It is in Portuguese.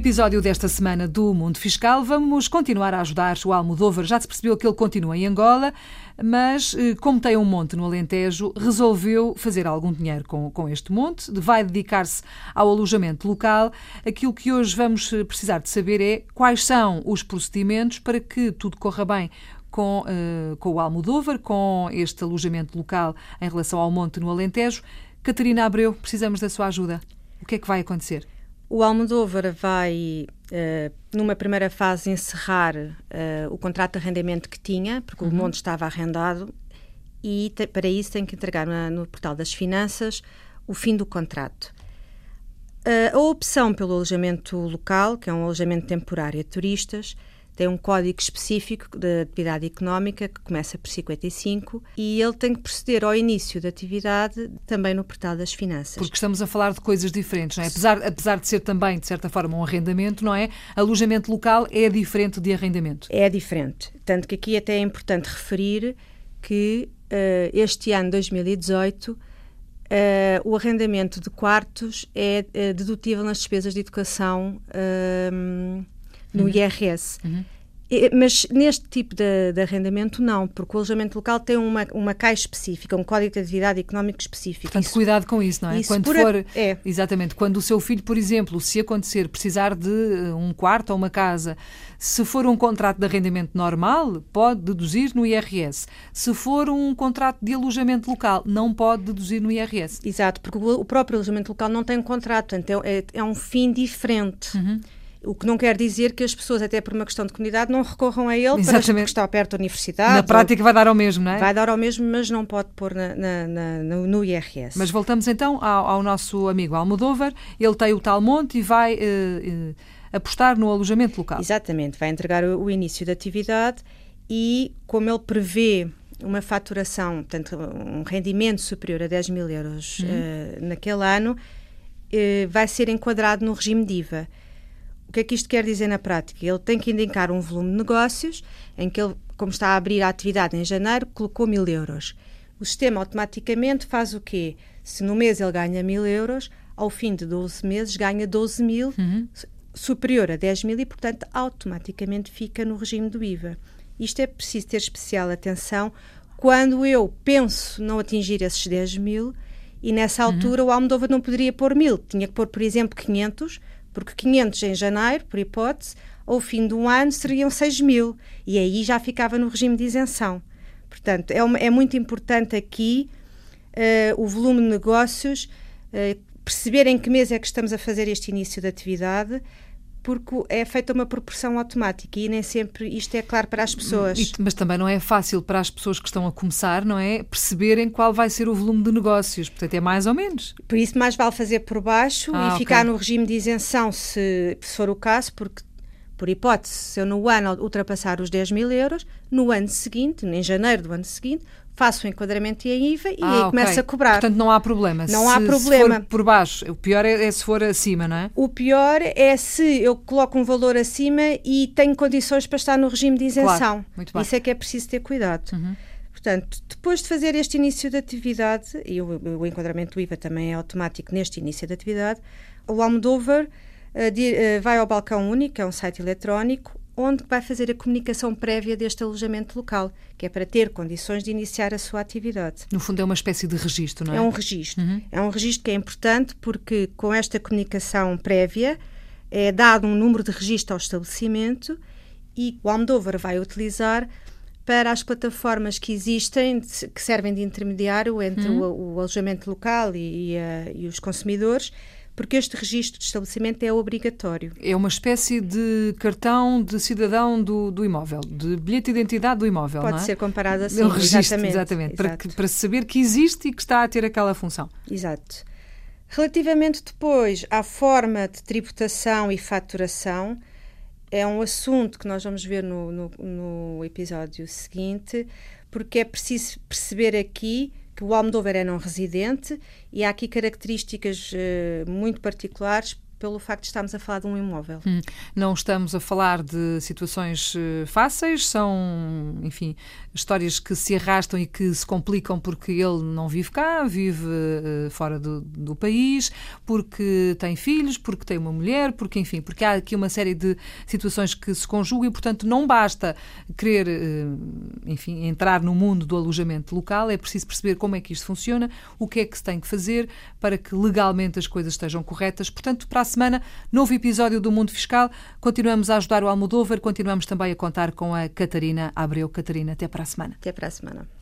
episódio desta semana do Mundo Fiscal, vamos continuar a ajudar o Almodóvar. Já se percebeu que ele continua em Angola, mas eh, como tem um monte no Alentejo, resolveu fazer algum dinheiro com, com este monte, vai dedicar-se ao alojamento local. Aquilo que hoje vamos eh, precisar de saber é quais são os procedimentos para que tudo corra bem com, uh, com o Almodóvar, com este alojamento local em relação ao monte no Alentejo. Catarina Abreu, precisamos da sua ajuda. O que é que vai acontecer? O Almodóvar vai, uh, numa primeira fase, encerrar uh, o contrato de arrendamento que tinha, porque uhum. o monte estava arrendado, e te, para isso tem que entregar na, no portal das finanças o fim do contrato. Uh, a opção pelo alojamento local, que é um alojamento temporário a turistas, tem um código específico de atividade económica que começa por 55 e ele tem que proceder ao início da atividade também no portal das finanças. Porque estamos a falar de coisas diferentes, não é? Apesar, apesar de ser também, de certa forma, um arrendamento, não é? Alojamento local é diferente de arrendamento. É diferente. Tanto que aqui até é importante referir que uh, este ano, 2018, Uh, o arrendamento de quartos é uh, dedutível nas despesas de educação uh, no uhum. IRS. Uhum. Mas neste tipo de, de, arrendamento, não, porque o alojamento local tem uma, uma caixa específica, um código de atividade económico específico. Portanto, isso, cuidado com isso, não é? Isso quando for. A, é. Exatamente. Quando o seu filho, por exemplo, se acontecer precisar de eh, um quarto ou uma casa, se for um contrato de arrendamento normal, pode deduzir no IRS. Se for um contrato de alojamento local, não pode deduzir no IRS. Exato, porque o próprio alojamento local não tem um contrato, portanto, é, é um fim diferente. Uhum. O que não quer dizer que as pessoas, até por uma questão de comunidade, não recorram a ele Exatamente. para porque está perto da universidade. Na prática vai dar ao mesmo, não é? Vai dar ao mesmo, mas não pode pôr na, na, na, no IRS. Mas voltamos então ao, ao, nosso amigo Almodóvar. Ele tem o tal monte e vai uh, uh, apostar no alojamento local. Exatamente. Vai entregar o, o início da atividade e, como ele prevê uma faturação, portanto, um rendimento superior a 10 mil euros uhum. uh, naquele ano, vai ser enquadrado no regime de IVA. O que é que isto quer dizer na prática? Ele tem que indicar um volume de negócios em que ele, como está a abrir a atividade em janeiro, colocou mil euros. O sistema automaticamente faz o quê? Se no mês ele ganha mil euros, ao fim de 12 meses ganha 12 mil, uhum. superior a 10 mil e, portanto, automaticamente fica no regime do IVA. Isto é preciso ter especial atenção quando eu penso não atingir esses 10 mil e nessa uhum. altura uhum. o Almodóvar não poderia pôr mil, tinha que pôr, por exemplo, 500 porque 500 em janeiro, por hipótese, ao fim do ano seriam 6 mil, e aí já ficava no regime de isenção. Portanto, é, uma, é muito importante aqui uh, o volume de negócios, uh, perceber em que mês é que estamos a fazer este início de atividade, porque é feita uma proporção automática e nem sempre isto é claro para as pessoas. Mas também não é fácil para as pessoas que estão a começar, não é? Perceberem qual vai ser o volume de negócios. Portanto, é mais ou menos. Por isso, mais vale fazer por baixo ah, e okay. ficar no regime de isenção, se, se for o caso, porque por hipótese, se eu no ano ultrapassar os 10 mil euros, no ano seguinte, em janeiro do ano seguinte, faço o enquadramento e a IVA e ah, aí okay. começo a cobrar. Portanto, não há problema. Não se, há problema. Se for por baixo, o pior é, é, se for acima, não é? O pior é se eu coloco um valor acima e tenho condições para estar no regime de isenção. Claro. Muito bem. Isso é que é preciso ter cuidado. Uhum. Portanto, depois de fazer este início de atividade, e o, o enquadramento do IVA também é automático neste início de atividade, o Almodóvar uh, de, uh, vai ao balcão único, é um site eletrónico, onde vai fazer a comunicação prévia deste alojamento local, que é para ter condições de iniciar a sua atividade. No fundo, é uma espécie de registro, não é? É um registro. Uhum. É um registro que é importante porque, com esta comunicação prévia, é dado um número de registro ao estabelecimento e o Almodóvar vai utilizar para as plataformas que existem, que servem de intermediário entre uhum. o, o, alojamento local e, e, uh, e os consumidores, porque este registro de estabelecimento é obrigatório. É uma espécie de cartão de cidadão do, do imóvel, de bilhete de identidade do imóvel, Pode não é? ser comparado assim, um registro, exatamente. exatamente para, que, para saber que existe e que está a ter aquela função. Exato. Relativamente depois à forma de tributação e faturação, é um assunto que nós vamos ver no, no, no episódio seguinte, porque é preciso perceber aqui que o Almodóvar é não residente e há aqui características uh, muito particulares pelo facto de estarmos a falar de um imóvel. Hum, não estamos a falar de situações uh, fáceis, são, enfim, histórias que se arrastam e que se complicam porque ele não vive cá, vive uh, fora do, do, país, porque tem filhos, porque tem uma mulher, porque, enfim, porque há aqui uma série de situações que se conjugam e, portanto, não basta querer, uh, enfim, entrar no mundo do alojamento local, é preciso perceber como é que isto funciona, o que é que se tem que fazer para que legalmente as coisas estejam corretas. Portanto, para a semana, novo episódio do Mundo Fiscal. Continuamos a ajudar o Almodóvar, continuamos também a contar com a Catarina Abreu. Catarina, até para a semana. Até para a semana.